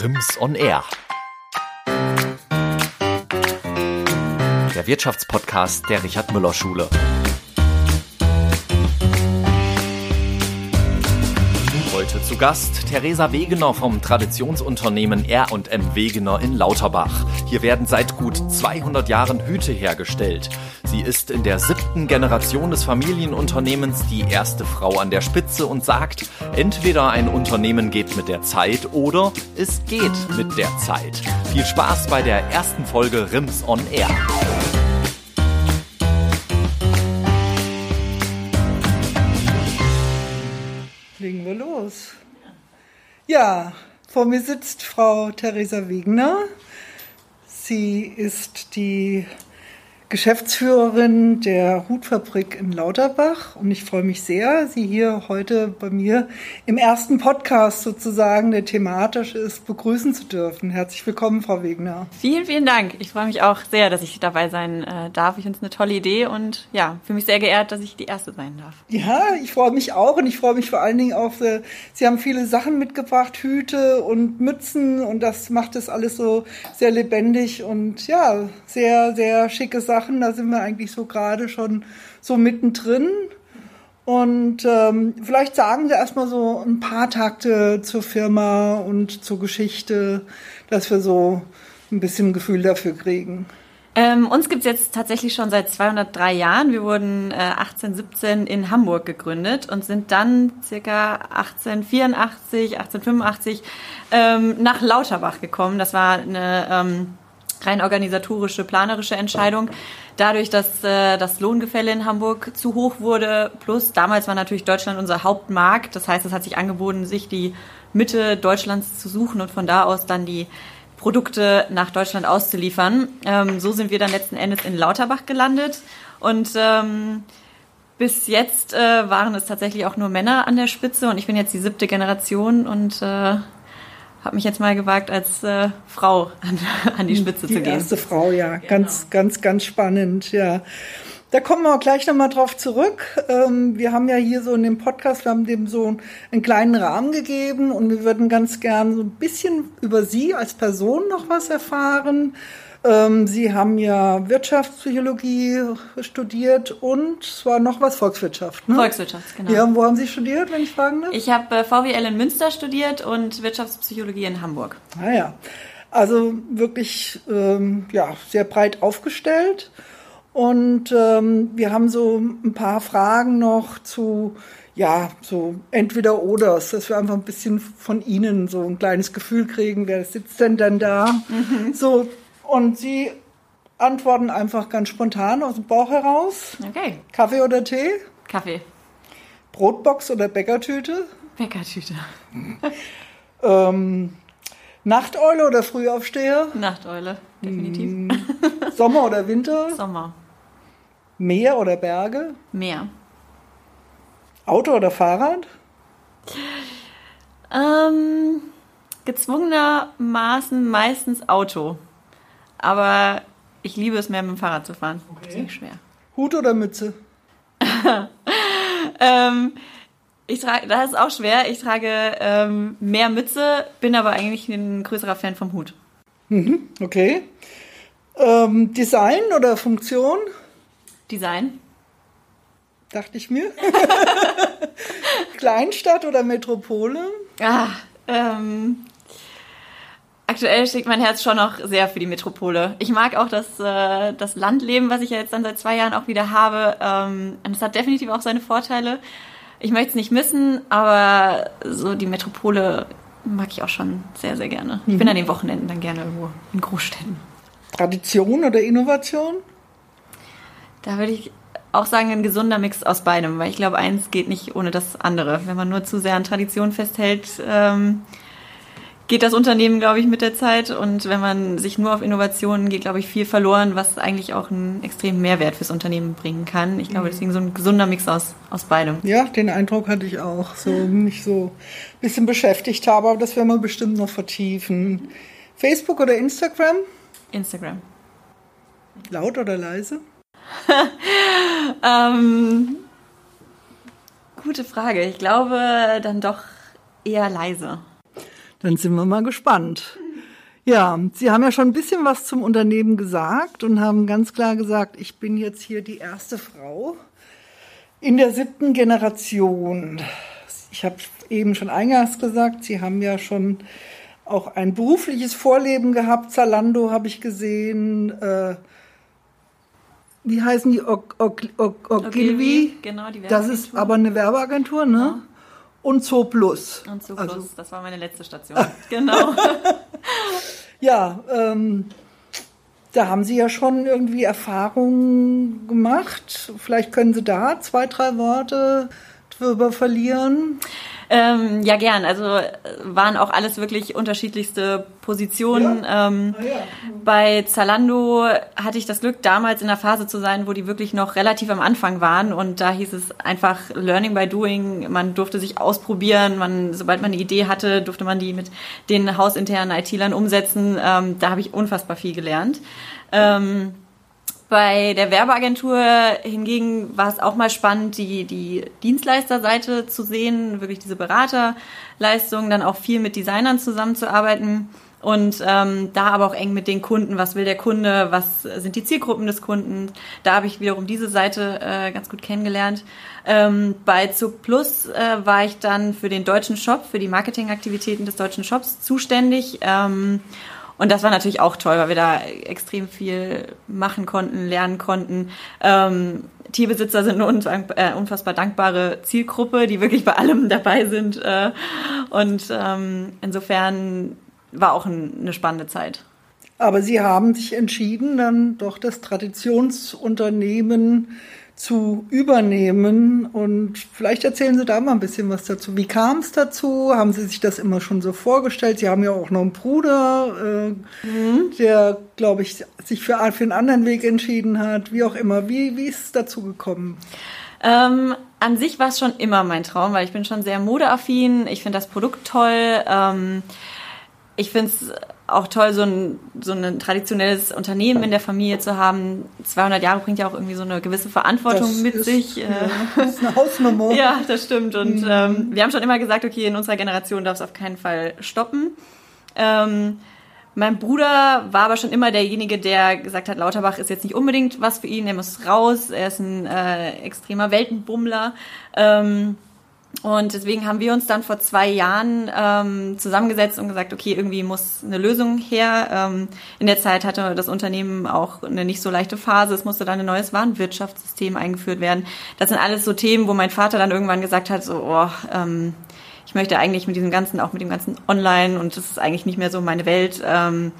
Rims on Air. Der Wirtschaftspodcast der Richard Müller Schule. Heute zu Gast Theresa Wegener vom Traditionsunternehmen R&M Wegener in Lauterbach. Hier werden seit gut 200 Jahren Hüte hergestellt. Sie ist in der siebten Generation des Familienunternehmens die erste Frau an der Spitze und sagt, entweder ein Unternehmen geht mit der Zeit oder es geht mit der Zeit. Viel Spaß bei der ersten Folge Rims on Air. Legen wir los. Ja, vor mir sitzt Frau Theresa Wegner. Sie ist die Geschäftsführerin der Hutfabrik in Lauterbach und ich freue mich sehr, Sie hier heute bei mir im ersten Podcast sozusagen, der thematisch ist, begrüßen zu dürfen. Herzlich willkommen, Frau Wegner. Vielen, vielen Dank. Ich freue mich auch sehr, dass ich dabei sein äh, darf. Ich finde es eine tolle Idee und ja, fühle mich sehr geehrt, dass ich die Erste sein darf. Ja, ich freue mich auch und ich freue mich vor allen Dingen auch, äh, Sie haben viele Sachen mitgebracht, Hüte und Mützen und das macht es alles so sehr lebendig und ja, sehr, sehr schicke Sachen. Sachen. Da sind wir eigentlich so gerade schon so mittendrin. Und ähm, vielleicht sagen Sie erstmal so ein paar Takte zur Firma und zur Geschichte, dass wir so ein bisschen Gefühl dafür kriegen. Ähm, uns es jetzt tatsächlich schon seit 203 Jahren. Wir wurden äh, 1817 in Hamburg gegründet und sind dann circa 1884, 1885 ähm, nach Lauterbach gekommen. Das war eine ähm, rein organisatorische, planerische Entscheidung. Dadurch, dass äh, das Lohngefälle in Hamburg zu hoch wurde, plus damals war natürlich Deutschland unser Hauptmarkt. Das heißt, es hat sich angeboten, sich die Mitte Deutschlands zu suchen und von da aus dann die Produkte nach Deutschland auszuliefern. Ähm, so sind wir dann letzten Endes in Lauterbach gelandet und ähm, bis jetzt äh, waren es tatsächlich auch nur Männer an der Spitze und ich bin jetzt die siebte Generation und äh, habe mich jetzt mal gewagt, als äh, Frau an, an, die Spitze die zu gehen. Die erste Frau, ja. Genau. Ganz, ganz, ganz spannend, ja. Da kommen wir gleich nochmal drauf zurück. Ähm, wir haben ja hier so in dem Podcast, wir haben dem so einen kleinen Rahmen gegeben und wir würden ganz gern so ein bisschen über Sie als Person noch was erfahren. Ähm, Sie haben ja Wirtschaftspsychologie studiert und zwar noch was Volkswirtschaft. Ne? Volkswirtschaft, genau. Ja, wo haben Sie studiert, wenn ich fragen darf? Ich habe äh, VWL in Münster studiert und Wirtschaftspsychologie in Hamburg. Ah ja, also wirklich ähm, ja sehr breit aufgestellt. Und ähm, wir haben so ein paar Fragen noch zu ja, so entweder oder, dass wir einfach ein bisschen von Ihnen so ein kleines Gefühl kriegen, wer sitzt denn denn da? Mhm. So und sie antworten einfach ganz spontan aus dem Bauch heraus. Okay. Kaffee oder Tee? Kaffee. Brotbox oder Bäckertüte? Bäckertüte. ähm, Nachteule oder Frühaufsteher? Nachteule, definitiv. Mm, Sommer oder Winter? Sommer. Meer oder Berge? Meer. Auto oder Fahrrad? Ähm, gezwungenermaßen meistens Auto. Aber ich liebe es mehr mit dem Fahrrad zu fahren. Okay. Ziemlich schwer. Hut oder Mütze? ähm, ich trage, das ist auch schwer. Ich trage ähm, mehr Mütze, bin aber eigentlich ein größerer Fan vom Hut. Mhm, okay. Ähm, Design oder Funktion? Design. Dachte ich mir. Kleinstadt oder Metropole? Ah, ähm, aktuell schlägt mein Herz schon noch sehr für die Metropole. Ich mag auch das, äh, das Landleben, was ich ja jetzt dann seit zwei Jahren auch wieder habe. Ähm, und es hat definitiv auch seine Vorteile. Ich möchte es nicht missen, aber so die Metropole mag ich auch schon sehr, sehr gerne. Ich bin mhm. an den Wochenenden dann gerne irgendwo in Großstädten. Tradition oder Innovation? Da würde ich auch sagen, ein gesunder Mix aus beidem, weil ich glaube, eins geht nicht ohne das andere. Wenn man nur zu sehr an Tradition festhält, ähm, geht das Unternehmen, glaube ich, mit der Zeit. Und wenn man sich nur auf Innovationen geht, glaube ich, viel verloren, was eigentlich auch einen extremen Mehrwert fürs Unternehmen bringen kann. Ich glaube, mhm. deswegen so ein gesunder Mix aus, aus beidem. Ja, den Eindruck hatte ich auch, so mich so ein bisschen beschäftigt habe, aber das werden wir bestimmt noch vertiefen. Facebook oder Instagram? Instagram. Laut oder leise? ähm, gute Frage. Ich glaube dann doch eher leise. Dann sind wir mal gespannt. Ja, Sie haben ja schon ein bisschen was zum Unternehmen gesagt und haben ganz klar gesagt, ich bin jetzt hier die erste Frau in der siebten Generation. Ich habe eben schon eingangs gesagt, Sie haben ja schon auch ein berufliches Vorleben gehabt. Zalando habe ich gesehen. Äh, wie heißen die? Ogilvy? Genau, die Werbeagentur. Das ist aber eine Werbeagentur, ne? Und Zooplus. Und Zooplus, also. das war meine letzte Station. genau. ja, ähm, da haben Sie ja schon irgendwie Erfahrungen gemacht. Vielleicht können Sie da zwei, drei Worte drüber verlieren. Ähm, ja, gern. Also äh, waren auch alles wirklich unterschiedlichste Positionen. Ja. Ähm, ah, ja. Bei Zalando hatte ich das Glück, damals in der Phase zu sein, wo die wirklich noch relativ am Anfang waren. Und da hieß es einfach Learning by Doing. Man durfte sich ausprobieren. Man, sobald man eine Idee hatte, durfte man die mit den hausinternen IT-Lern umsetzen. Ähm, da habe ich unfassbar viel gelernt. Ähm, bei der Werbeagentur hingegen war es auch mal spannend, die, die Dienstleisterseite zu sehen, wirklich diese Beraterleistung, dann auch viel mit Designern zusammenzuarbeiten und ähm, da aber auch eng mit den Kunden, was will der Kunde, was sind die Zielgruppen des Kunden. Da habe ich wiederum diese Seite äh, ganz gut kennengelernt. Ähm, bei Zug Plus äh, war ich dann für den deutschen Shop, für die Marketingaktivitäten des deutschen Shops zuständig. Ähm, und das war natürlich auch toll, weil wir da extrem viel machen konnten, lernen konnten. Ähm, Tierbesitzer sind eine äh, unfassbar dankbare Zielgruppe, die wirklich bei allem dabei sind. Äh, und ähm, insofern war auch ein, eine spannende Zeit. Aber Sie haben sich entschieden, dann doch das Traditionsunternehmen zu übernehmen. Und vielleicht erzählen Sie da mal ein bisschen was dazu. Wie kam es dazu? Haben Sie sich das immer schon so vorgestellt? Sie haben ja auch noch einen Bruder, äh, mhm. der, glaube ich, sich für, für einen anderen Weg entschieden hat. Wie auch immer. Wie, wie ist es dazu gekommen? Ähm, an sich war es schon immer mein Traum, weil ich bin schon sehr modeaffin. Ich finde das Produkt toll. Ähm, ich finde es auch toll, so ein, so ein traditionelles Unternehmen in der Familie zu haben. 200 Jahre bringt ja auch irgendwie so eine gewisse Verantwortung das mit ist, sich. Ja, das ist eine Hausnummer. ja, das stimmt. Und mhm. ähm, wir haben schon immer gesagt, okay, in unserer Generation darf es auf keinen Fall stoppen. Ähm, mein Bruder war aber schon immer derjenige, der gesagt hat, Lauterbach ist jetzt nicht unbedingt was für ihn, er muss raus, er ist ein äh, extremer Weltenbummler. Ähm, und deswegen haben wir uns dann vor zwei Jahren ähm, zusammengesetzt und gesagt, okay, irgendwie muss eine Lösung her. Ähm, in der Zeit hatte das Unternehmen auch eine nicht so leichte Phase. Es musste dann ein neues Warenwirtschaftssystem eingeführt werden. Das sind alles so Themen, wo mein Vater dann irgendwann gesagt hat, so, oh, ähm, ich möchte eigentlich mit diesem ganzen, auch mit dem ganzen Online und das ist eigentlich nicht mehr so meine Welt. Ähm,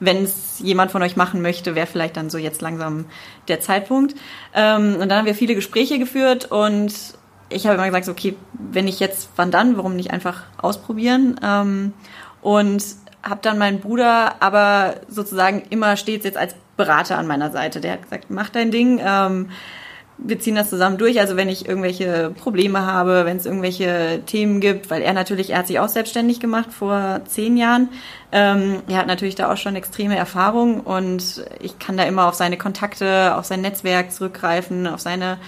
wenn es jemand von euch machen möchte, wäre vielleicht dann so jetzt langsam der Zeitpunkt. Ähm, und dann haben wir viele Gespräche geführt und ich habe immer gesagt, okay, wenn nicht jetzt, wann dann? Warum nicht einfach ausprobieren? Ähm, und habe dann meinen Bruder aber sozusagen immer stets jetzt als Berater an meiner Seite. Der hat gesagt, mach dein Ding. Ähm, wir ziehen das zusammen durch. Also wenn ich irgendwelche Probleme habe, wenn es irgendwelche Themen gibt, weil er natürlich, er hat sich auch selbstständig gemacht vor zehn Jahren. Ähm, er hat natürlich da auch schon extreme Erfahrung und ich kann da immer auf seine Kontakte, auf sein Netzwerk zurückgreifen, auf seine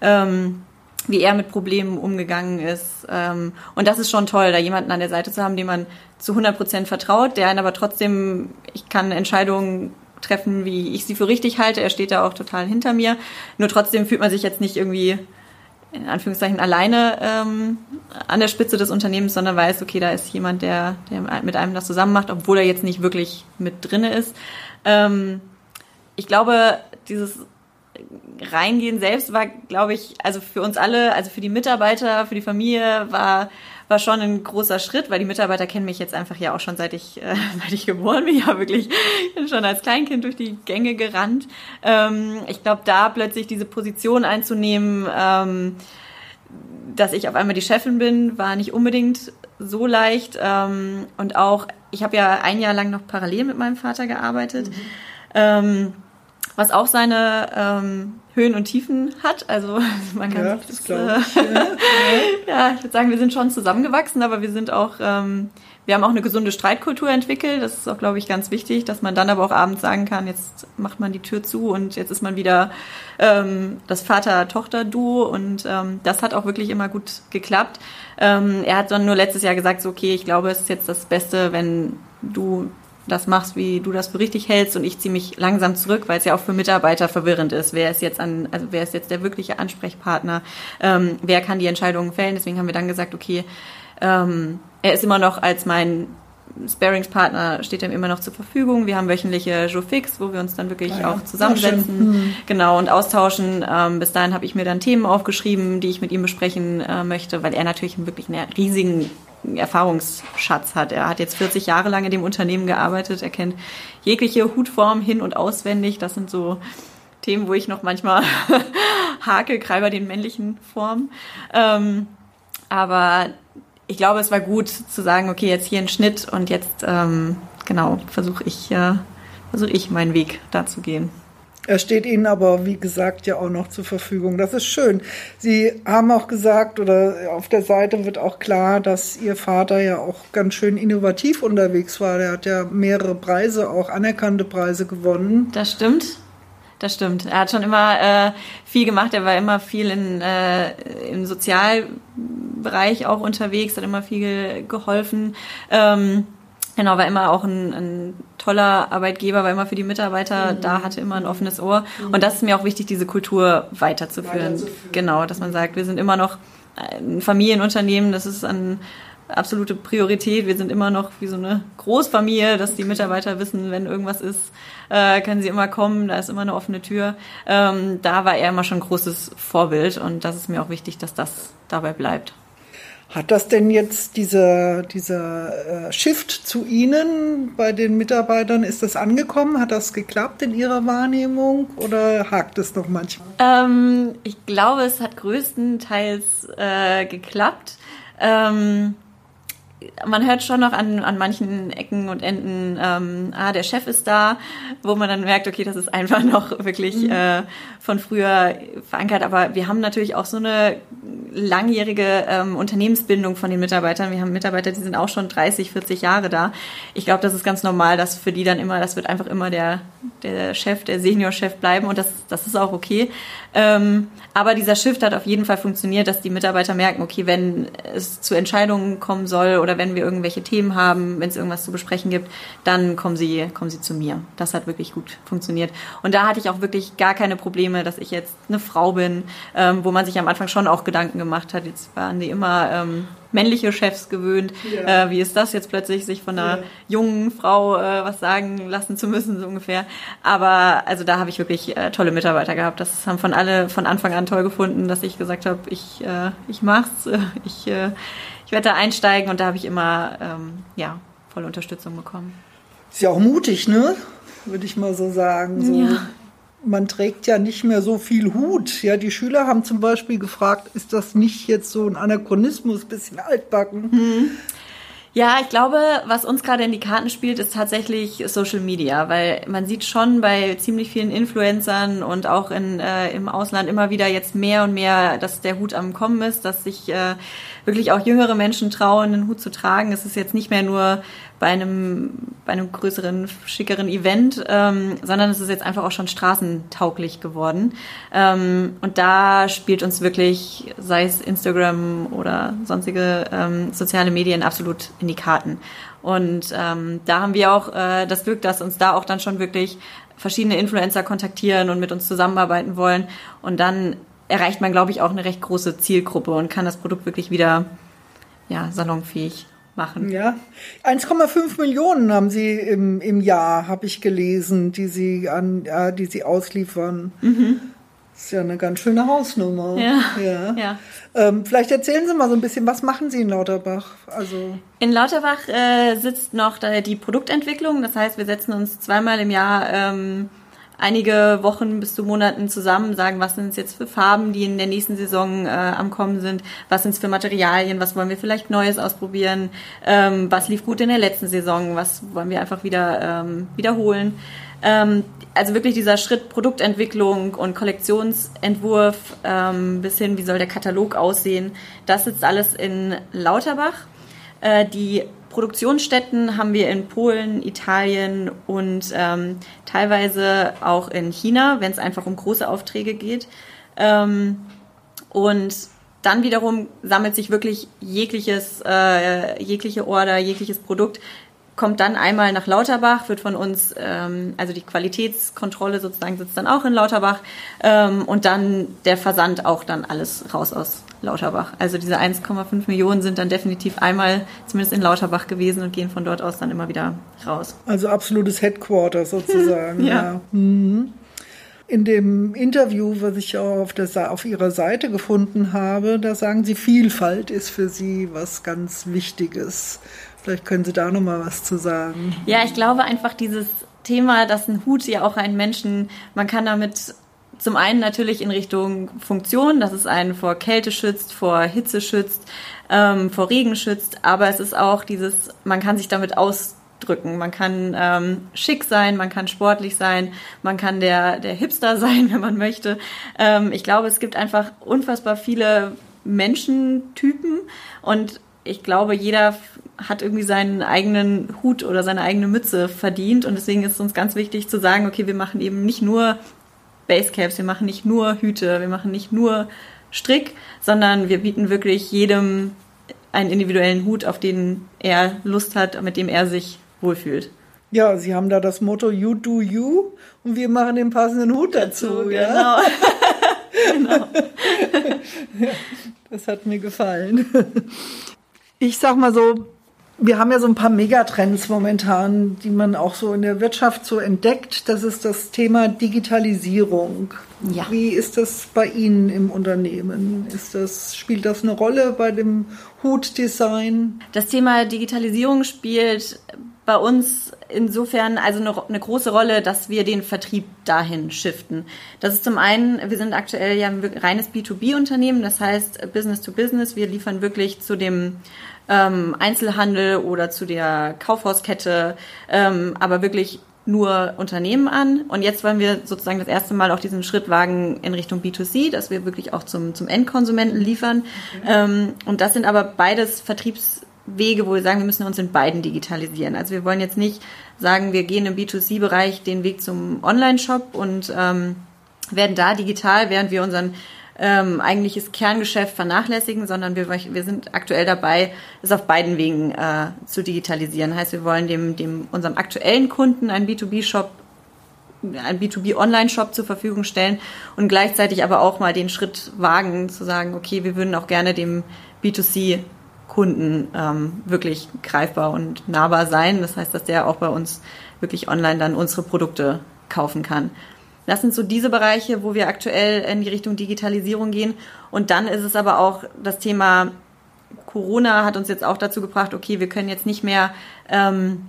ähm, wie er mit Problemen umgegangen ist. Ähm, und das ist schon toll, da jemanden an der Seite zu haben, dem man zu 100 Prozent vertraut, der einen aber trotzdem, ich kann Entscheidungen treffen, wie ich sie für richtig halte. Er steht da auch total hinter mir. Nur trotzdem fühlt man sich jetzt nicht irgendwie in Anführungszeichen alleine ähm, an der Spitze des Unternehmens, sondern weiß, okay, da ist jemand, der, der mit einem das zusammen macht, obwohl er jetzt nicht wirklich mit drinne ist. Ähm, ich glaube, dieses Reingehen selbst war, glaube ich, also für uns alle, also für die Mitarbeiter, für die Familie war war schon ein großer Schritt, weil die Mitarbeiter kennen mich jetzt einfach ja auch schon seit ich äh, seit ich geboren bin, ja wirklich schon als Kleinkind durch die Gänge gerannt. Ähm, ich glaube, da plötzlich diese Position einzunehmen, ähm, dass ich auf einmal die Chefin bin, war nicht unbedingt so leicht. Ähm, und auch, ich habe ja ein Jahr lang noch parallel mit meinem Vater gearbeitet. Mhm. Was auch seine ähm, Höhen und Tiefen hat. Also man kann Ja, das ich. äh, Ja. ja, ich würde sagen, wir sind schon zusammengewachsen, aber wir sind auch, ähm, wir haben auch eine gesunde Streitkultur entwickelt. Das ist auch, glaube ich, ganz wichtig, dass man dann aber auch abends sagen kann, jetzt macht man die Tür zu und jetzt ist man wieder ähm, das Vater-Tochter-Duo und ähm, das hat auch wirklich immer gut geklappt. Ähm, er hat dann nur letztes Jahr gesagt, so, okay, ich glaube, es ist jetzt das Beste, wenn du das machst, wie du das für richtig hältst und ich ziehe mich langsam zurück, weil es ja auch für Mitarbeiter verwirrend ist. Wer ist jetzt an, also wer ist jetzt der wirkliche Ansprechpartner? Ähm, wer kann die Entscheidungen fällen? Deswegen haben wir dann gesagt, okay, ähm, er ist immer noch als mein Sparingspartner steht ihm immer noch zur Verfügung. Wir haben wöchentliche Joe Fix, wo wir uns dann wirklich Ah ja. auch zusammensetzen, genau und austauschen. Ähm, bis dahin habe ich mir dann Themen aufgeschrieben, die ich mit ihm besprechen äh, möchte, weil er natürlich wirklich einen riesigen Erfahrungsschatz hat. Er hat jetzt 40 Jahre lang in dem Unternehmen gearbeitet. Er kennt jegliche Hutform hin und auswendig. Das sind so Themen, wo ich noch manchmal hakel, gerade den männlichen Formen. Ähm, aber ich glaube, es war gut zu sagen, okay, jetzt hier ein Schnitt und jetzt ähm, genau versuche ich äh, versuche ich meinen Weg da zu gehen. Er steht Ihnen aber, wie gesagt, ja auch noch zur Verfügung. Das ist schön. Sie haben auch gesagt, oder auf der Seite wird auch klar, dass Ihr Vater ja auch ganz schön innovativ unterwegs war. Der hat ja mehrere Preise, auch anerkannte Preise gewonnen. Das stimmt. Das stimmt. Er hat schon immer äh, viel gemacht. Er war immer viel in, äh, im Sozialbereich auch unterwegs, hat immer viel geholfen. Ähm, genau, war immer auch ein, ein toller Arbeitgeber, war immer für die Mitarbeiter da, hatte immer ein offenes Ohr. Und das ist mir auch wichtig, diese Kultur weiterzuführen. Weiterzuführen. Genau, dass man sagt, wir sind immer noch ein Familienunternehmen, das ist ein absolute Priorität. Wir sind immer noch wie so eine Großfamilie, dass die Mitarbeiter wissen, wenn irgendwas ist, äh, können sie immer kommen, da ist immer eine offene Tür. Ähm, da war er immer schon ein großes Vorbild und das ist mir auch wichtig, dass das dabei bleibt. Hat das denn jetzt dieser, dieser äh, Shift zu Ihnen bei den Mitarbeitern, ist das angekommen? Hat das geklappt in Ihrer Wahrnehmung oder hakt es noch manchmal? Ähm, ich glaube, es hat größtenteils äh, geklappt. Ähm, man hört schon noch an, an manchen Ecken und Enden, ähm, ah, der Chef ist da, wo man dann merkt, okay, das ist einfach noch wirklich äh, von früher verankert. Aber wir haben natürlich auch so eine langjährige ähm, Unternehmensbindung von den Mitarbeitern. Wir haben Mitarbeiter, die sind auch schon 30, 40 Jahre da. Ich glaube, das ist ganz normal, dass für die dann immer, das wird einfach immer der, der Chef, der Seniorchef bleiben und das, das ist auch okay. Ähm, aber dieser Shift hat auf jeden Fall funktioniert, dass die Mitarbeiter merken, okay, wenn es zu Entscheidungen kommen soll oder wenn wir irgendwelche Themen haben, wenn es irgendwas zu besprechen gibt, dann kommen sie, kommen sie zu mir. Das hat wirklich gut funktioniert. Und da hatte ich auch wirklich gar keine Probleme, dass ich jetzt eine Frau bin, ähm, wo man sich am Anfang schon auch Gedanken gemacht hat. Jetzt waren die immer ähm, männliche Chefs gewöhnt. Ja. Äh, wie ist das jetzt plötzlich, sich von einer Ja. jungen Frau äh, was sagen lassen zu müssen, so ungefähr. Aber also da habe ich wirklich äh, tolle Mitarbeiter gehabt. Das haben von alle von Anfang an toll gefunden, dass ich gesagt habe, ich, äh, ich mach's, ich, äh, ich werde da einsteigen und da habe ich immer ähm, ja, volle Unterstützung bekommen. Ist ja auch mutig, ne? Würde ich mal so sagen. So, Ja. Man trägt ja nicht mehr so viel Hut. Ja, die Schüler haben zum Beispiel gefragt, ist das nicht jetzt so ein Anachronismus, bisschen altbacken? Ja, ich glaube, was uns gerade in die Karten spielt, ist tatsächlich Social Media, weil man sieht schon bei ziemlich vielen Influencern und auch in, äh, im Ausland immer wieder jetzt mehr und mehr, dass der Hut am Kommen ist, dass sich äh, wirklich auch jüngere Menschen trauen, den Hut zu tragen. Es ist jetzt nicht mehr nur bei einem, bei einem größeren, schickeren Event, ähm, sondern es ist jetzt einfach auch schon straßentauglich geworden. Ähm, und da spielt uns wirklich, sei es Instagram oder sonstige ähm, soziale Medien, absolut in die Karten. Und ähm, da haben wir auch äh, das Glück, dass uns da auch dann schon wirklich verschiedene Influencer kontaktieren und mit uns zusammenarbeiten wollen. Und dann erreicht man, glaube ich, auch eine recht große Zielgruppe und kann das Produkt wirklich wieder ja, salonfähig machen. Ja, 1,5 Millionen haben sie im, im Jahr, habe ich gelesen, die sie an, ja, die sie ausliefern. Das ist ja eine ganz schöne Hausnummer. Ja, ja. ja. Ähm, vielleicht erzählen Sie mal so ein bisschen, was machen Sie in Lauterbach? Also In Lauterbach äh, sitzt noch die Produktentwicklung. Das heißt, wir setzen uns zweimal im Jahr ähm, einige Wochen bis zu Monaten zusammen, sagen, was sind es jetzt für Farben, die in der nächsten Saison äh, am Kommen sind, was sind es für Materialien, was wollen wir vielleicht Neues ausprobieren, ähm, was lief gut in der letzten Saison, was wollen wir einfach wieder ähm, wiederholen. Ähm, also wirklich dieser Schritt Produktentwicklung und Kollektionsentwurf ähm, bis hin, wie soll der Katalog aussehen, das sitzt alles in Lauterbach. Äh, die Produktionsstätten haben wir in Polen, Italien und ähm, teilweise auch in China, wenn es einfach um große Aufträge geht. Ähm, und dann wiederum sammelt sich wirklich jegliches, äh, jegliche Order, jegliches Produkt kommt dann einmal nach Lauterbach, wird von uns, ähm, also die Qualitätskontrolle sozusagen sitzt dann auch in Lauterbach ähm, und dann der Versand auch dann alles raus aus Lauterbach. Also diese 1,5 Millionen sind dann definitiv einmal zumindest in Lauterbach gewesen und gehen von dort aus dann immer wieder raus. Also absolutes Headquarter sozusagen. ja. ja. Mhm. In dem Interview, was ich auch auf, der, auf Ihrer Seite gefunden habe, da sagen Sie, Vielfalt ist für Sie was ganz Wichtiges. Vielleicht können Sie da noch mal was zu sagen. Ja, ich glaube einfach dieses Thema, dass ein Hut ja auch einen Menschen, man kann damit zum einen natürlich in Richtung Funktion, dass es einen vor Kälte schützt, vor Hitze schützt, ähm, vor Regen schützt, aber es ist auch dieses, man kann sich damit ausdrücken. Man kann ähm, schick sein, man kann sportlich sein, man kann der, der Hipster sein, wenn man möchte. Ähm, ich glaube, es gibt einfach unfassbar viele Menschentypen und ich glaube, jeder hat irgendwie seinen eigenen Hut oder seine eigene Mütze verdient und deswegen ist es uns ganz wichtig zu sagen, okay, wir machen eben nicht nur Basecaps, wir machen nicht nur Hüte, wir machen nicht nur Strick, sondern wir bieten wirklich jedem einen individuellen Hut, auf den er Lust hat, mit dem er sich wohlfühlt. Ja, Sie haben da das Motto You do you und wir machen den passenden Hut dazu. dazu ja? Genau. genau. das hat mir gefallen ich sag mal so, wir haben ja so ein paar Megatrends momentan, die man auch so in der Wirtschaft so entdeckt. Das ist das Thema Digitalisierung. Ja. Wie ist das bei Ihnen im Unternehmen? Ist das, spielt das eine Rolle bei dem Hutdesign? Das Thema Digitalisierung spielt bei uns insofern also eine, eine, große Rolle, dass wir den Vertrieb dahin shiften. Das ist zum einen, wir sind aktuell ja ein reines B2B-Unternehmen, das heißt Business to Business. Wir liefern wirklich zu dem ähm, Einzelhandel oder zu der Kaufhauskette, ähm, aber wirklich nur Unternehmen an. Und jetzt wollen wir sozusagen das erste Mal auch diesen Schritt wagen in Richtung B2C, dass wir wirklich auch zum, zum Endkonsumenten liefern. Okay. Ähm, und das sind aber beides Vertriebswege, wo wir sagen, wir müssen uns in beiden digitalisieren. Also wir wollen jetzt nicht sagen, wir gehen im B2C-Bereich den Weg zum Online-Shop und ähm, werden da digital, während wir unseren ähm, eigentliches Kerngeschäft vernachlässigen, sondern wir, wir sind aktuell dabei, es auf beiden Wegen äh, zu digitalisieren. Heißt, wir wollen dem, dem unserem aktuellen Kunden einen B2B-Shop ein B2B-Online-Shop zur Verfügung stellen und gleichzeitig aber auch mal den Schritt wagen, zu sagen, okay, wir würden auch gerne dem B2C-Kunden ähm, wirklich greifbar und nahbar sein. Das heißt, dass der auch bei uns wirklich online dann unsere Produkte kaufen kann. Das sind so diese Bereiche, wo wir aktuell in die Richtung Digitalisierung gehen. Und dann ist es aber auch das Thema Corona hat uns jetzt auch dazu gebracht, okay, wir können jetzt nicht mehr ähm,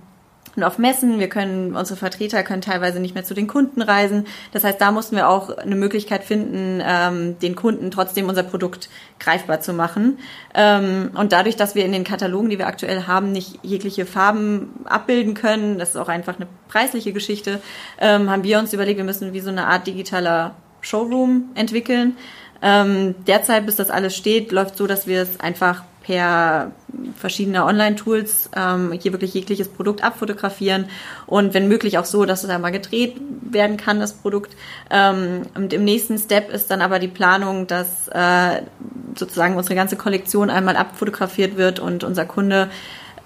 und auf Messen. Wir können, unsere Vertreter können teilweise nicht mehr zu den Kunden reisen. Das heißt, da mussten wir auch eine Möglichkeit finden, ähm, den Kunden trotzdem unser Produkt greifbar zu machen. Ähm, und dadurch, dass wir in den Katalogen, die wir aktuell haben, nicht jegliche Farben abbilden können, das ist auch einfach eine preisliche Geschichte, ähm, haben wir uns überlegt, wir müssen wie so eine Art digitaler Showroom entwickeln. Ähm, derzeit, bis das alles steht, läuft so, dass wir es einfach per verschiedene Online-Tools ähm, hier wirklich jegliches Produkt abfotografieren und wenn möglich auch so, dass es einmal gedreht werden kann, das Produkt. Ähm, und im nächsten Step ist dann aber die Planung, dass äh, sozusagen unsere ganze Kollektion einmal abfotografiert wird und unser Kunde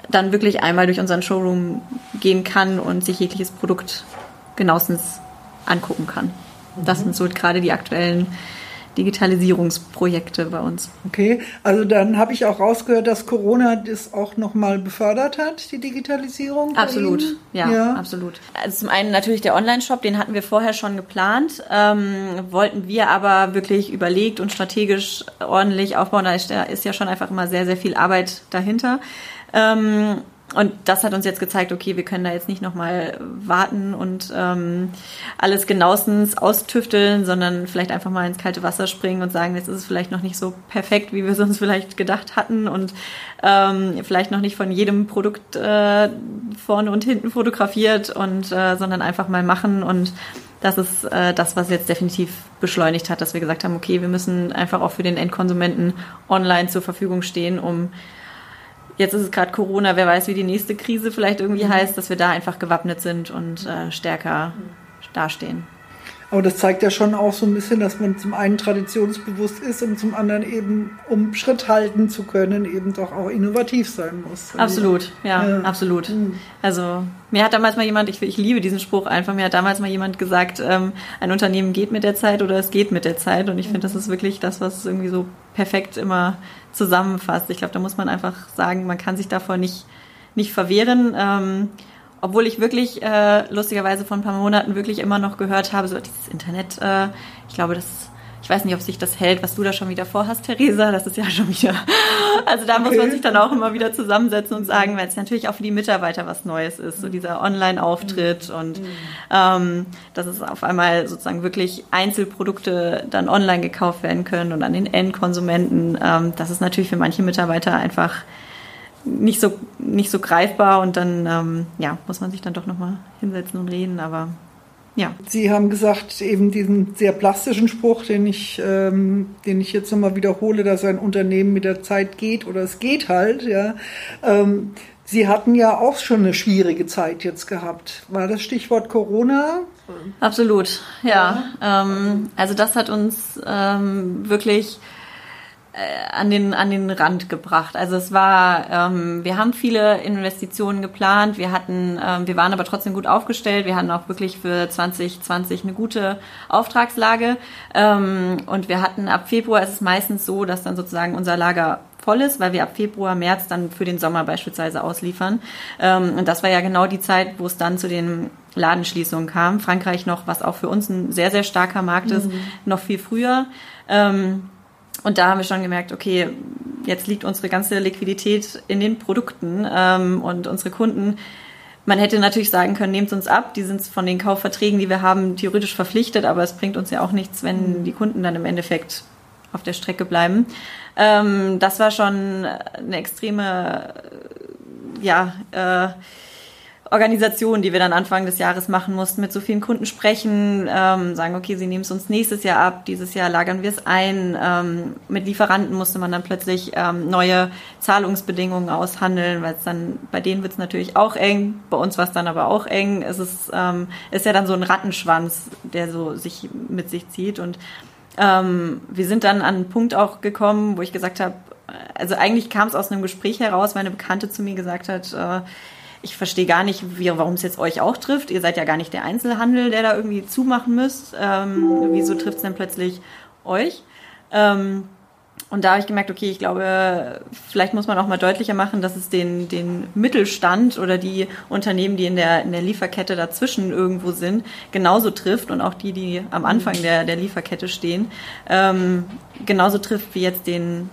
dann wirklich einmal durch unseren Showroom gehen kann und sich jegliches Produkt genauestens angucken kann. Das mhm. sind so gerade die aktuellen Digitalisierungsprojekte bei uns. Okay, also dann habe ich auch rausgehört, dass Corona das auch nochmal befördert hat, die Digitalisierung. Absolut, ja, ja, absolut. Also zum einen natürlich der Online-Shop, den hatten wir vorher schon geplant, ähm, wollten wir aber wirklich überlegt und strategisch ordentlich aufbauen. Da ist, ja schon einfach immer sehr, sehr viel Arbeit dahinter. Ähm, und das hat uns jetzt gezeigt, okay, wir können da jetzt nicht nochmal warten und ähm, alles genauestens austüfteln, sondern vielleicht einfach mal ins kalte Wasser springen und sagen, jetzt ist es vielleicht noch nicht so perfekt, wie wir es uns vielleicht gedacht hatten und ähm, vielleicht noch nicht von jedem Produkt äh, vorne und hinten fotografiert und äh, sondern einfach mal machen. Und das ist äh, das, was jetzt definitiv beschleunigt hat, dass wir gesagt haben, okay, wir müssen einfach auch für den Endkonsumenten online zur Verfügung stehen, um Jetzt ist es gerade Corona, wer weiß, wie die nächste Krise vielleicht irgendwie mhm. heißt, dass wir da einfach gewappnet sind und äh, stärker mhm. dastehen. Aber das zeigt ja schon auch so ein bisschen, dass man zum einen traditionsbewusst ist und zum anderen eben, um Schritt halten zu können, eben doch auch innovativ sein muss. Absolut, ja, ja. absolut. Mhm. Also mir hat damals mal jemand, ich, ich liebe diesen Spruch einfach, mir hat damals mal jemand gesagt, ähm, ein Unternehmen geht mit der Zeit oder es geht mit der Zeit. Und ich finde, das ist wirklich das, was irgendwie so perfekt immer zusammenfasst. Ich glaube, da muss man einfach sagen, man kann sich davor nicht, nicht verwehren. Ähm, obwohl ich wirklich äh, lustigerweise vor ein paar Monaten wirklich immer noch gehört habe, so dieses Internet, äh, ich glaube, das, ich weiß nicht, ob sich das hält, was du da schon wieder vorhast, Theresa, das ist ja schon wieder, also da okay. muss man sich dann auch immer wieder zusammensetzen und sagen, weil es natürlich auch für die Mitarbeiter was Neues ist, so dieser Online-Auftritt mhm. und ähm, dass es auf einmal sozusagen wirklich Einzelprodukte dann online gekauft werden können und an den Endkonsumenten, ähm, das ist natürlich für manche Mitarbeiter einfach nicht so, nicht so greifbar und dann ähm, ja, muss man sich dann doch nochmal hinsetzen und reden, aber ja. Sie haben gesagt, eben diesen sehr plastischen Spruch, den ich, ähm, den ich jetzt nochmal wiederhole, dass ein Unternehmen mit der Zeit geht oder es geht halt, ja. Ähm, Sie hatten ja auch schon eine schwierige Zeit jetzt gehabt. War das Stichwort Corona? Absolut, ja. ja. Ähm, also das hat uns ähm, wirklich an den an den Rand gebracht. Also es war, ähm, wir haben viele Investitionen geplant, wir hatten, ähm, wir waren aber trotzdem gut aufgestellt. Wir hatten auch wirklich für 2020 eine gute Auftragslage ähm, und wir hatten ab Februar ist es meistens so, dass dann sozusagen unser Lager voll ist, weil wir ab Februar, März dann für den Sommer beispielsweise ausliefern. Ähm, und das war ja genau die Zeit, wo es dann zu den Ladenschließungen kam. Frankreich noch, was auch für uns ein sehr, sehr starker Markt ist, mhm. noch viel früher. Und da haben wir schon gemerkt, okay, jetzt liegt unsere ganze Liquidität in den Produkten ähm, und unsere Kunden. Man hätte natürlich sagen können, nehmt uns ab, die sind von den Kaufverträgen, die wir haben, theoretisch verpflichtet, aber es bringt uns ja auch nichts, wenn die Kunden dann im Endeffekt auf der Strecke bleiben. Ähm, das war schon eine extreme, ja, äh, Organisation, die wir dann Anfang des Jahres machen mussten, mit so vielen Kunden sprechen, ähm, sagen, okay, sie nehmen es uns nächstes Jahr ab, dieses Jahr lagern wir es ein. Ähm, mit Lieferanten musste man dann plötzlich ähm, neue Zahlungsbedingungen aushandeln, weil es dann, bei denen wird es natürlich auch eng, bei uns war es dann aber auch eng. Es ist, ähm, ist ja dann so ein Rattenschwanz, der so sich mit sich zieht. Und ähm, wir sind dann an einen Punkt auch gekommen, wo ich gesagt habe, also eigentlich kam es aus einem Gespräch heraus, weil eine Bekannte zu mir gesagt hat, äh, ich verstehe gar nicht, warum es jetzt euch auch trifft. Ihr seid ja gar nicht der Einzelhandel, der da irgendwie zumachen müsst. Ähm, wieso trifft es denn plötzlich euch? Ähm, und da habe ich gemerkt, okay, ich glaube, vielleicht muss man auch mal deutlicher machen, dass es den, den Mittelstand oder die Unternehmen, die in der, in der Lieferkette dazwischen irgendwo sind, genauso trifft und auch die, die am Anfang der, der Lieferkette stehen, ähm, genauso trifft wie jetzt den,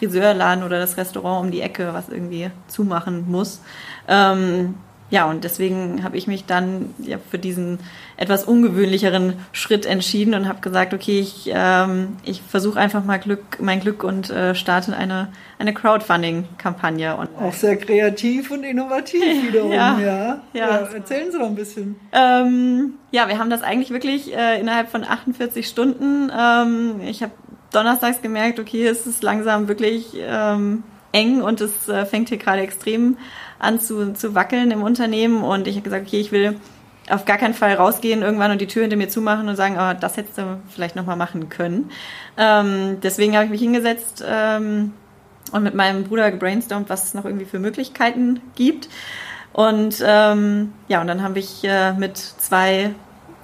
Friseurladen oder das Restaurant um die Ecke, was irgendwie zumachen muss. Ähm, ja, und deswegen habe ich mich dann ja, für diesen etwas ungewöhnlicheren Schritt entschieden und habe gesagt, okay, ich, ähm, ich versuche einfach mal Glück, mein Glück und äh, starte eine, eine Crowdfunding-Kampagne. Auch sehr kreativ und innovativ wiederum, ja. ja. ja. ja erzählen Sie doch ein bisschen. Ähm, ja, wir haben das eigentlich wirklich äh, innerhalb von 48 Stunden. Ähm, ich habe donnerstags gemerkt, okay, es ist langsam wirklich ähm, eng und es äh, fängt hier gerade extrem an zu, zu wackeln im Unternehmen. Und ich habe gesagt, okay, ich will auf gar keinen Fall rausgehen irgendwann und die Tür hinter mir zumachen und sagen, oh, das hättest du vielleicht nochmal machen können. Ähm, deswegen habe ich mich hingesetzt ähm, und mit meinem Bruder gebrainstormt, was es noch irgendwie für Möglichkeiten gibt. Und ähm, ja, und dann habe ich äh, mit zwei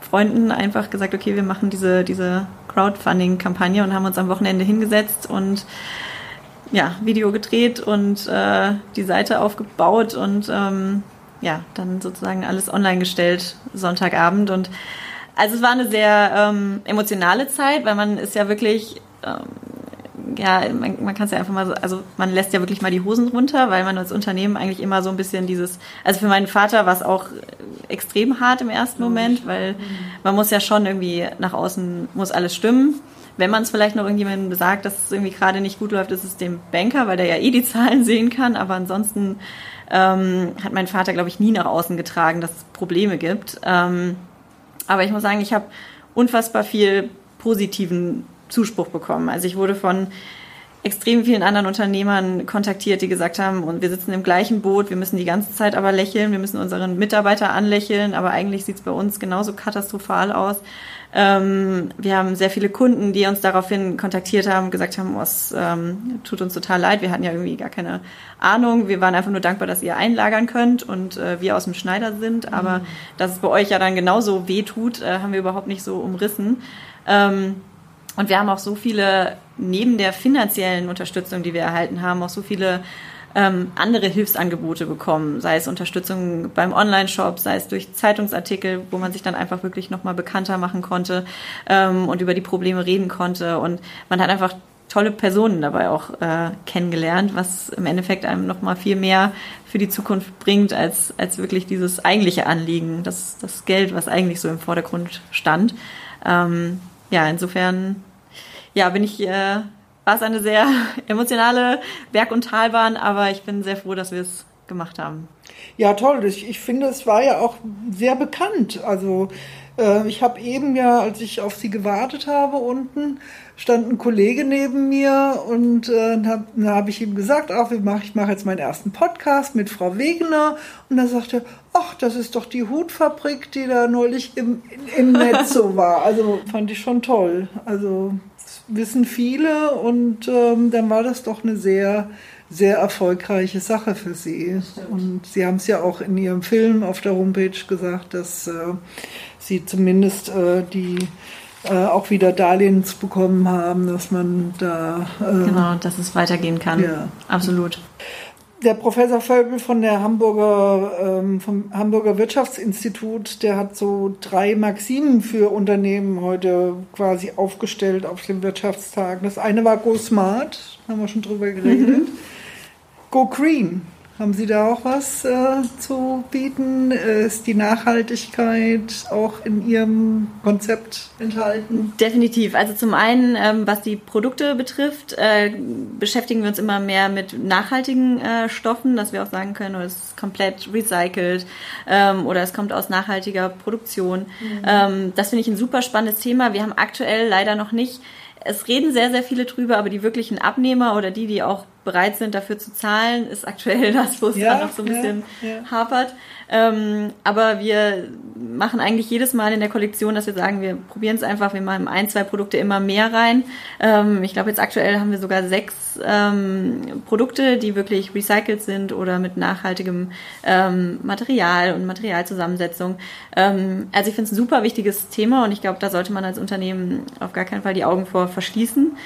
Freunden einfach gesagt, okay, wir machen diese, diese Crowdfunding-Kampagne und haben uns am Wochenende hingesetzt und ja, Video gedreht und äh, die Seite aufgebaut und ähm, ja, dann sozusagen alles online gestellt Sonntagabend. Und also es war eine sehr ähm, emotionale Zeit, weil man ist ja wirklich ähm, ja, man, man kann es ja einfach mal so, also man lässt ja wirklich mal die Hosen runter, weil man als Unternehmen eigentlich immer so ein bisschen dieses, also für meinen Vater war es auch extrem hart im ersten Moment, weil man muss ja schon irgendwie nach außen, muss alles stimmen. Wenn man es vielleicht noch irgendjemandem sagt, dass es irgendwie gerade nicht gut läuft, ist es dem Banker, weil der ja eh die Zahlen sehen kann, aber ansonsten ähm, hat mein Vater, glaube ich, nie nach außen getragen, dass es Probleme gibt. Ähm, aber ich muss sagen, ich habe unfassbar viel positiven Zuspruch bekommen. Also ich wurde von extrem vielen anderen Unternehmern kontaktiert, die gesagt haben, und wir sitzen im gleichen Boot, wir müssen die ganze Zeit aber lächeln, wir müssen unseren Mitarbeiter anlächeln, aber eigentlich sieht es bei uns genauso katastrophal aus. Ähm, wir haben sehr viele Kunden, die uns daraufhin kontaktiert haben, gesagt haben, oh, es ähm, tut uns total leid, wir hatten ja irgendwie gar keine Ahnung, wir waren einfach nur dankbar, dass ihr einlagern könnt und äh, wir aus dem Schneider sind, aber mhm. dass es bei euch ja dann genauso weh tut, äh, haben wir überhaupt nicht so umrissen. Ähm, und wir haben auch so viele, neben der finanziellen Unterstützung, die wir erhalten haben, auch so viele ähm, andere Hilfsangebote bekommen, sei es Unterstützung beim Online-Shop, sei es durch Zeitungsartikel, wo man sich dann einfach wirklich nochmal bekannter machen konnte ähm, und über die Probleme reden konnte. Und man hat einfach tolle Personen dabei auch äh, kennengelernt, was im Endeffekt einem nochmal viel mehr für die Zukunft bringt, als, als wirklich dieses eigentliche Anliegen, das, das Geld, was eigentlich so im Vordergrund stand. Ähm, ja, insofern ja, bin ich, äh, war es eine sehr emotionale Berg- und Talbahn, aber ich bin sehr froh, dass wir es gemacht haben. Ja, toll. Ich, ich finde, es war ja auch sehr bekannt. Also äh, ich habe eben ja, als ich auf Sie gewartet habe unten, stand ein Kollege neben mir und äh, hab, da habe ich ihm gesagt, ach, ich mache mach jetzt meinen ersten Podcast mit Frau Wegener. Und da sagte er, ach, das ist doch die Hutfabrik, die da neulich im, im Netz so war. Also fand ich schon toll. Also wissen viele und ähm, dann war das doch eine sehr, sehr erfolgreiche Sache für sie. Und sie haben es ja auch in ihrem Film auf der Homepage gesagt, dass äh, sie zumindest äh, die äh, auch wieder Darlehens bekommen haben, dass man da. Äh, genau, dass es weitergehen kann. Ja. Absolut der Professor Völbel von der Hamburger, ähm, vom Hamburger Wirtschaftsinstitut, der hat so drei Maximen für Unternehmen heute quasi aufgestellt auf dem Wirtschaftstag. Das eine war Go Smart, haben wir schon drüber geredet. Mhm. Go Green, haben Sie da auch was äh, zu bieten? Ist die Nachhaltigkeit auch in Ihrem Konzept enthalten? Definitiv. Also zum einen, ähm, was die Produkte betrifft, äh, beschäftigen wir uns immer mehr mit nachhaltigen äh, Stoffen, dass wir auch sagen können, es ist komplett recycelt ähm, oder es kommt aus nachhaltiger Produktion. Mhm. Ähm, das finde ich ein super spannendes Thema. Wir haben aktuell leider noch nicht es reden sehr, sehr viele drüber, aber die wirklichen Abnehmer oder die, die auch bereit sind, dafür zu zahlen, ist aktuell das, wo es ja, dann noch so ein bisschen ja, ja. hapert. Ähm, aber wir machen eigentlich jedes Mal in der Kollektion, dass wir sagen, wir probieren es einfach, wir machen ein, zwei Produkte immer mehr rein. Ähm, ich glaube, jetzt aktuell haben wir sogar sechs ähm, Produkte, die wirklich recycelt sind oder mit nachhaltigem ähm, Material und Materialzusammensetzung. Ähm, also ich finde es ein super wichtiges Thema und ich glaube, da sollte man als Unternehmen auf gar keinen Fall die Augen vor verschließen.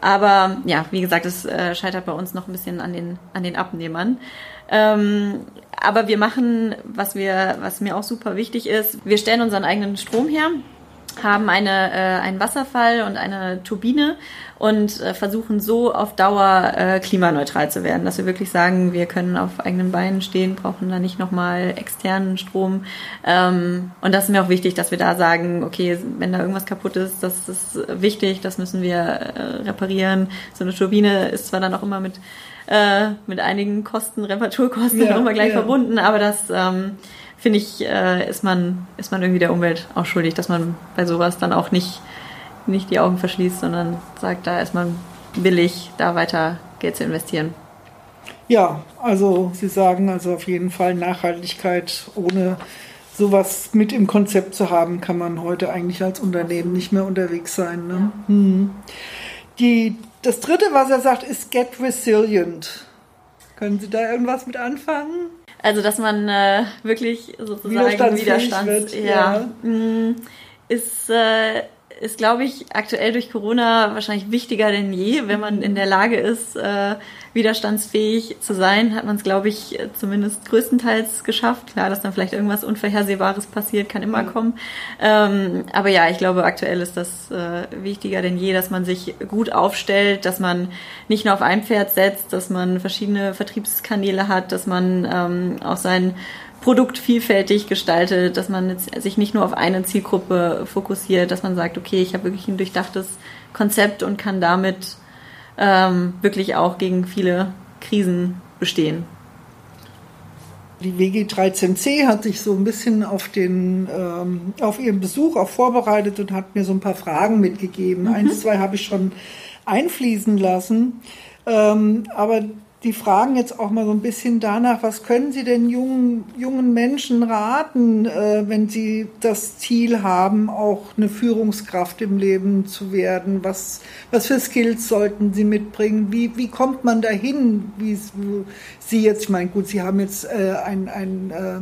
Aber ja, wie gesagt, es äh, scheitert bei uns noch ein bisschen an den, an den Abnehmern. Ähm, aber wir machen, was wir, was mir auch super wichtig ist, wir stellen unseren eigenen Strom her haben eine, äh, einen Wasserfall und eine Turbine und äh, versuchen so auf Dauer äh, klimaneutral zu werden, dass wir wirklich sagen, wir können auf eigenen Beinen stehen, brauchen da nicht nochmal externen Strom. Ähm, und das ist mir auch wichtig, dass wir da sagen, okay, wenn da irgendwas kaputt ist, das ist wichtig, das müssen wir äh, reparieren. So eine Turbine ist zwar dann auch immer mit, äh, mit einigen Kosten, Reparaturkosten ja, immer gleich ja. verbunden, aber das ähm, finde ich, äh, ist, man, ist man irgendwie der Umwelt auch schuldig, dass man bei sowas dann auch nicht, nicht die Augen verschließt, sondern sagt, da ist man willig, da weiter Geld zu investieren. Ja, also Sie sagen also auf jeden Fall Nachhaltigkeit ohne sowas mit im Konzept zu haben, kann man heute eigentlich als Unternehmen nicht mehr unterwegs sein. Ne? Ja. Hm. Die, das dritte, was er sagt, ist get resilient. Können Sie da irgendwas mit anfangen? Also, dass man äh, wirklich sozusagen Widerstands wird, ja, ja. Mm, ist, äh, ist, glaube ich, aktuell durch Corona wahrscheinlich wichtiger denn je. Wenn man in der Lage ist, äh, widerstandsfähig zu sein, hat man es, glaube ich, zumindest größtenteils geschafft. Klar, dass dann vielleicht irgendwas Unvorhersehbares passiert, kann immer kommen. Ähm, aber ja, ich glaube, aktuell ist das äh, wichtiger denn je, dass man sich gut aufstellt, dass man nicht nur auf ein Pferd setzt, dass man verschiedene Vertriebskanäle hat, dass man ähm, auch sein Produkt vielfältig gestaltet, dass man sich nicht nur auf eine Zielgruppe fokussiert, dass man sagt, okay, ich habe wirklich ein durchdachtes Konzept und kann damit ähm, wirklich auch gegen viele Krisen bestehen. Die WG13C hat sich so ein bisschen auf den ähm, auf ihren Besuch auch vorbereitet und hat mir so ein paar Fragen mitgegeben. Mhm. Eins, zwei habe ich schon einfließen lassen. Ähm, aber die fragen jetzt auch mal so ein bisschen danach, was können Sie denn jungen, jungen Menschen raten, äh, wenn sie das Ziel haben, auch eine Führungskraft im Leben zu werden? Was, was für Skills sollten sie mitbringen? Wie, wie kommt man dahin, wie Sie jetzt, ich meine, gut, Sie haben jetzt äh, ein, ein äh,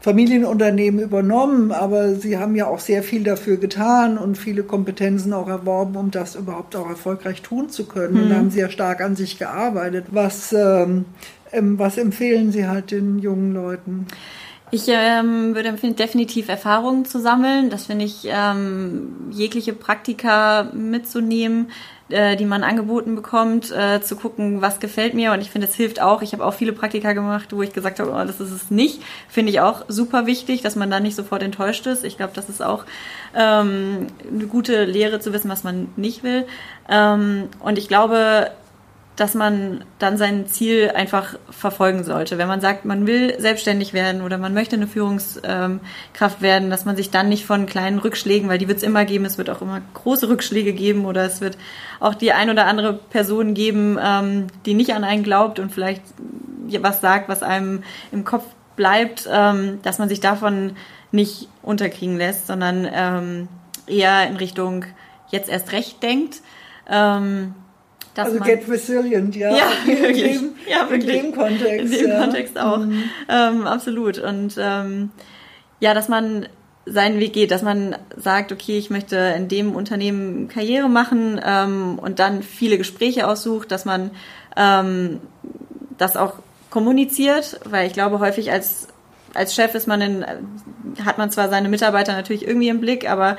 Familienunternehmen übernommen, aber Sie haben ja auch sehr viel dafür getan und viele Kompetenzen auch erworben, um das überhaupt auch erfolgreich tun zu können. Mhm. Und da haben Sie ja stark an sich gearbeitet. Was, ähm, ähm, was empfehlen Sie halt den jungen Leuten? Ich ähm, würde empfehlen, definitiv Erfahrungen zu sammeln. Das finde ich, ähm, jegliche Praktika mitzunehmen äh, die man angeboten bekommt, äh, zu gucken, was gefällt mir. Und ich finde, es hilft auch. Ich habe auch viele Praktika gemacht, wo ich gesagt habe, oh, das ist es nicht. Finde ich auch super wichtig, dass man da nicht sofort enttäuscht ist. Ich glaube, das ist auch ähm, eine gute Lehre zu wissen, was man nicht will. Ähm, und ich glaube, dass man dann sein Ziel einfach verfolgen sollte. Wenn man sagt, man will selbstständig werden oder man möchte eine Führungskraft werden, dass man sich dann nicht von kleinen Rückschlägen, weil die wird es immer geben, es wird auch immer große Rückschläge geben oder es wird auch die ein oder andere Person geben, ähm, die nicht an einen glaubt und vielleicht was sagt, was einem im Kopf bleibt, ähm, dass man sich davon nicht unterkriegen lässt, sondern ähm, eher in Richtung jetzt erst recht denkt. Also get resilient, ja. Ja, in, wirklich. Dem, ja, wirklich. in dem Kontext. In dem ja. Kontext auch. Mhm. Ähm, absolut. Und ähm, ja, dass man seinen Weg geht, dass man sagt, okay, ich möchte in dem Unternehmen Karriere machen ähm, und dann viele Gespräche aussucht, dass man ähm, das auch kommuniziert, weil ich glaube, häufig als als Chef ist man in, hat man zwar seine Mitarbeiter natürlich irgendwie im Blick, aber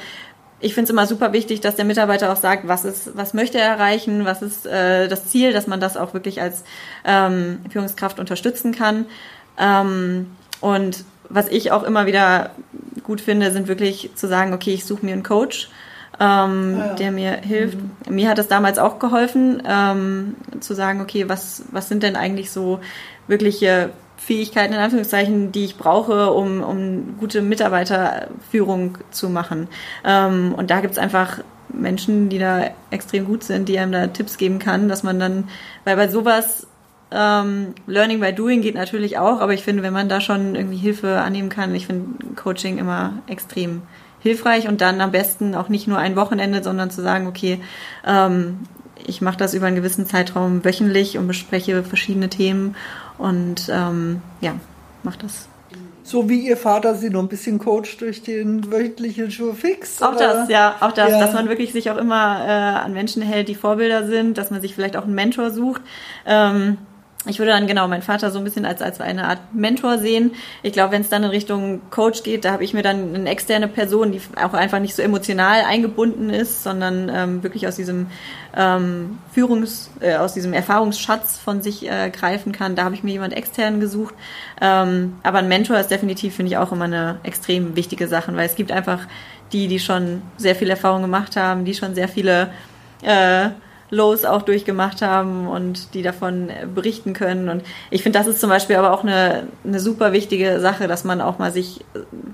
ich finde es immer super wichtig, dass der Mitarbeiter auch sagt, was ist, was möchte er erreichen, was ist äh, das Ziel, dass man das auch wirklich als ähm, Führungskraft unterstützen kann. Ähm, und was ich auch immer wieder gut finde, sind wirklich zu sagen, okay, ich suche mir einen Coach, ähm, ja. der mir hilft. Mhm. Mir hat es damals auch geholfen, ähm, zu sagen, okay, was, was sind denn eigentlich so wirkliche Fähigkeiten in Anführungszeichen, die ich brauche, um, um gute Mitarbeiterführung zu machen. Ähm, und da gibt's einfach Menschen, die da extrem gut sind, die einem da Tipps geben kann, dass man dann, weil bei sowas ähm, Learning by Doing geht natürlich auch, aber ich finde, wenn man da schon irgendwie Hilfe annehmen kann, ich finde Coaching immer extrem hilfreich und dann am besten auch nicht nur ein Wochenende, sondern zu sagen, okay, ähm, ich mache das über einen gewissen Zeitraum wöchentlich und bespreche verschiedene Themen und ähm, ja, macht das. So wie Ihr Vater Sie noch ein bisschen coacht durch den wöchentlichen Schurfix? Auch oder? das, ja, auch das, ja. dass man wirklich sich auch immer äh, an Menschen hält, die Vorbilder sind, dass man sich vielleicht auch einen Mentor sucht. Ähm, ich würde dann genau meinen Vater so ein bisschen als, als eine Art Mentor sehen. Ich glaube, wenn es dann in Richtung Coach geht, da habe ich mir dann eine externe Person, die auch einfach nicht so emotional eingebunden ist, sondern ähm, wirklich aus diesem ähm, Führungs-, äh, aus diesem Erfahrungsschatz von sich äh, greifen kann. Da habe ich mir jemand extern gesucht. Ähm, aber ein Mentor ist definitiv, finde ich, auch immer eine extrem wichtige Sache, weil es gibt einfach die, die schon sehr viel Erfahrung gemacht haben, die schon sehr viele äh, Lows auch durchgemacht haben und die davon berichten können. Und ich finde, das ist zum Beispiel aber auch eine, eine super wichtige Sache, dass man auch mal sich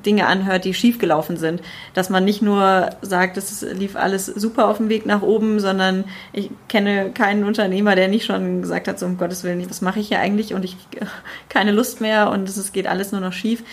Dinge anhört, die schiefgelaufen sind. Dass man nicht nur sagt, es lief alles super auf dem Weg nach oben, sondern ich kenne keinen Unternehmer, der nicht schon gesagt hat, so um Gottes Willen, was mache ich hier eigentlich und ich keine Lust mehr und es geht alles nur noch schief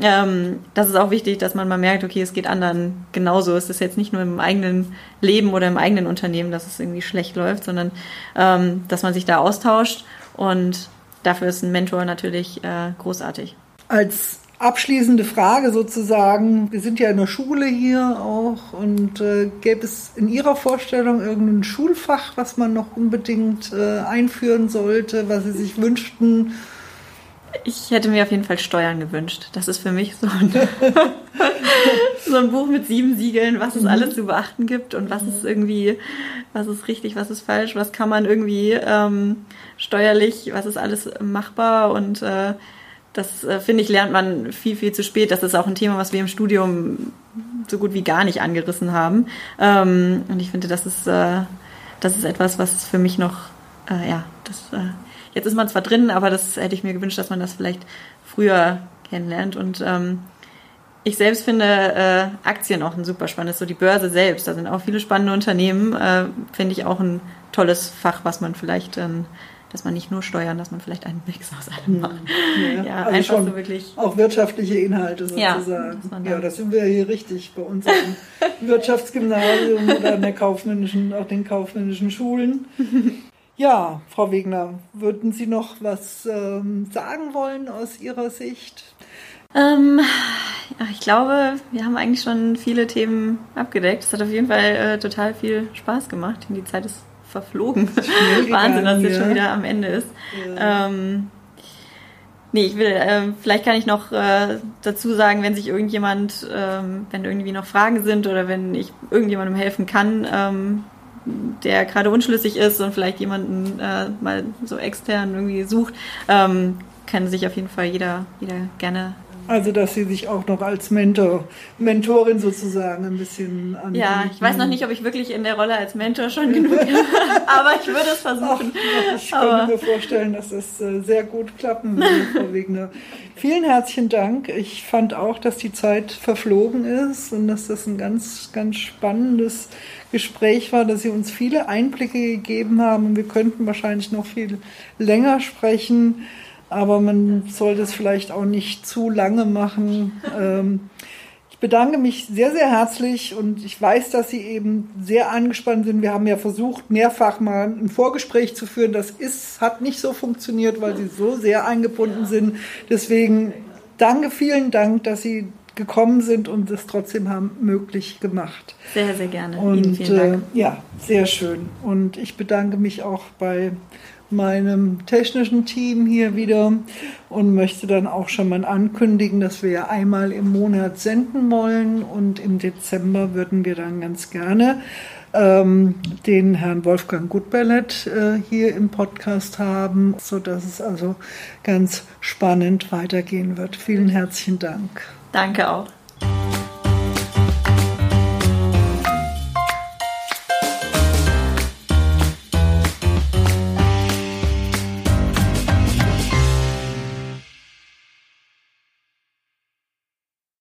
ähm, das ist auch wichtig, dass man mal merkt, okay, es geht anderen genauso. Es ist jetzt nicht nur im eigenen Leben oder im eigenen Unternehmen, dass es irgendwie schlecht läuft, sondern ähm, dass man sich da austauscht und dafür ist ein Mentor natürlich äh, großartig. Als abschließende Frage sozusagen. Wir sind ja in der Schule hier auch und äh, gäbe es in Ihrer Vorstellung irgendein Schulfach, was man noch unbedingt äh, einführen sollte, was Sie sich wünschten? Ich hätte mir auf jeden Fall Steuern gewünscht. Das ist für mich so ein, so ein Buch mit sieben Siegeln, was es mhm. alles zu beachten gibt und was ist irgendwie, was ist richtig, was ist falsch, was kann man irgendwie ähm, steuerlich, was ist alles machbar und äh, das äh, finde ich lernt man viel, viel zu spät. Das ist auch ein Thema, was wir im Studium so gut wie gar nicht angerissen haben. Ähm, und ich finde, das ist, äh, das ist etwas, was für mich noch, äh, ja, das äh, Jetzt ist man zwar drin, aber das hätte ich mir gewünscht, dass man das vielleicht früher kennenlernt. Und ähm, ich selbst finde äh, Aktien auch ein super spannendes, so die Börse selbst. Da sind auch viele spannende Unternehmen. Äh, finde ich auch ein tolles Fach, was man vielleicht, ähm, dass man nicht nur steuern, dass man vielleicht einen Mix aus allem macht. Ja, ja also einfach so wirklich. Auch wirtschaftliche Inhalte sozusagen. Ja, ja, das sind wir hier richtig bei uns im Wirtschaftsgymnasium oder in der kaufmännischen, auch den kaufmännischen Schulen. Ja, Frau Wegner, würden Sie noch was ähm, sagen wollen aus Ihrer Sicht? Ähm, ja, ich glaube, wir haben eigentlich schon viele Themen abgedeckt. Es hat auf jeden Fall äh, total viel Spaß gemacht. Die Zeit ist verflogen. Wahnsinn, dass es jetzt schon wieder am Ende ist. Ja. Ähm, nee, ich will, äh, vielleicht kann ich noch äh, dazu sagen, wenn sich irgendjemand, ähm, wenn irgendwie noch Fragen sind oder wenn ich irgendjemandem helfen kann, ähm, der gerade unschlüssig ist und vielleicht jemanden äh, mal so extern irgendwie sucht, ähm, kann sich auf jeden Fall jeder, jeder gerne also, dass Sie sich auch noch als Mentor, Mentorin sozusagen ein bisschen an. Ja, ich weiß noch nicht, ob ich wirklich in der Rolle als Mentor schon genug habe, aber ich würde es versuchen. Ach, ich könnte mir vorstellen, dass das äh, sehr gut klappen würde, Frau Wegner. Vielen herzlichen Dank. Ich fand auch, dass die Zeit verflogen ist und dass das ein ganz, ganz spannendes Gespräch war, dass Sie uns viele Einblicke gegeben haben und wir könnten wahrscheinlich noch viel länger sprechen, aber man sollte es vielleicht auch nicht zu lange machen. Ähm, ich bedanke mich sehr, sehr herzlich und ich weiß, dass Sie eben sehr angespannt sind. Wir haben ja versucht, mehrfach mal ein Vorgespräch zu führen. Das ist, hat nicht so funktioniert, weil Sie so sehr eingebunden sind. Deswegen danke, vielen Dank, dass Sie gekommen sind und es trotzdem haben möglich gemacht. Sehr, sehr gerne. Und Ihnen vielen Dank. Äh, ja, sehr schön. Und ich bedanke mich auch bei meinem technischen Team hier wieder und möchte dann auch schon mal ankündigen, dass wir ja einmal im Monat senden wollen und im Dezember würden wir dann ganz gerne ähm, den Herrn Wolfgang Gutbellet äh, hier im Podcast haben, sodass es also ganz spannend weitergehen wird. Vielen herzlichen Dank. Danke auch.